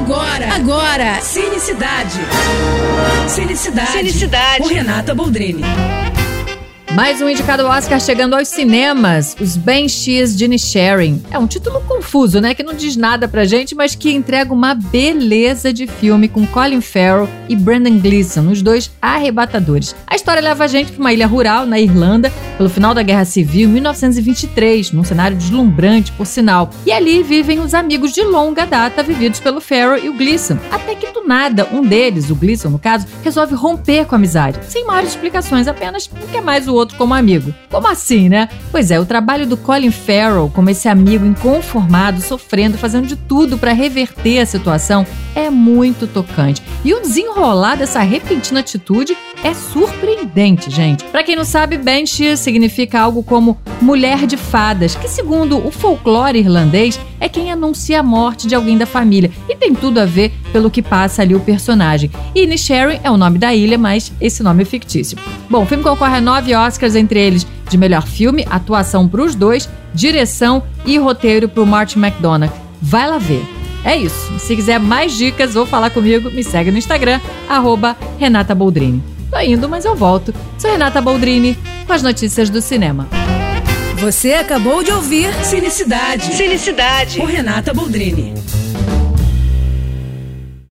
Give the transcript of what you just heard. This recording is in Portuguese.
Agora, agora, Cinecidade. Cinecidade. Cinecidade. Com Renata Boldrini. Mais um indicado ao Oscar chegando aos cinemas, Os Banshees de Inisherin. É um título confuso, né? Que não diz nada pra gente, mas que entrega uma beleza de filme com Colin Farrell e Brendan Gleeson, os dois arrebatadores. A história leva a gente para uma ilha rural na Irlanda, pelo final da Guerra Civil, em 1923, num cenário deslumbrante, por sinal. E ali vivem os amigos de longa data vividos pelo Farrell e o Gleeson. Até que do nada, um deles, o Gleeson no caso, resolve romper com a amizade, sem maiores explicações, apenas não quer mais o outro como amigo. Como assim, né? Pois é, o trabalho do Colin Farrell como esse amigo inconformado, sofrendo, fazendo de tudo para reverter a situação é muito tocante. E o desenrolar dessa repentina atitude é surpreendente, gente. Para quem não sabe, Banshee significa algo como mulher de fadas, que segundo o folclore irlandês é quem anuncia a morte de alguém da família e tem tudo a ver pelo que passa ali o personagem. E Inisherin é o nome da ilha, mas esse nome é fictício. Bom, o filme concorre nove Oscars, entre eles de melhor filme, atuação para os dois, direção e roteiro para o Martin McDonagh. Vai lá ver. É isso. Se quiser mais dicas ou falar comigo, me segue no Instagram, arroba Renata Boldrini. Tô indo, mas eu volto. Sou Renata Boldrini com as notícias do cinema. Você acabou de ouvir Cinecidade. Cinecidade. Com Renata Boldrini.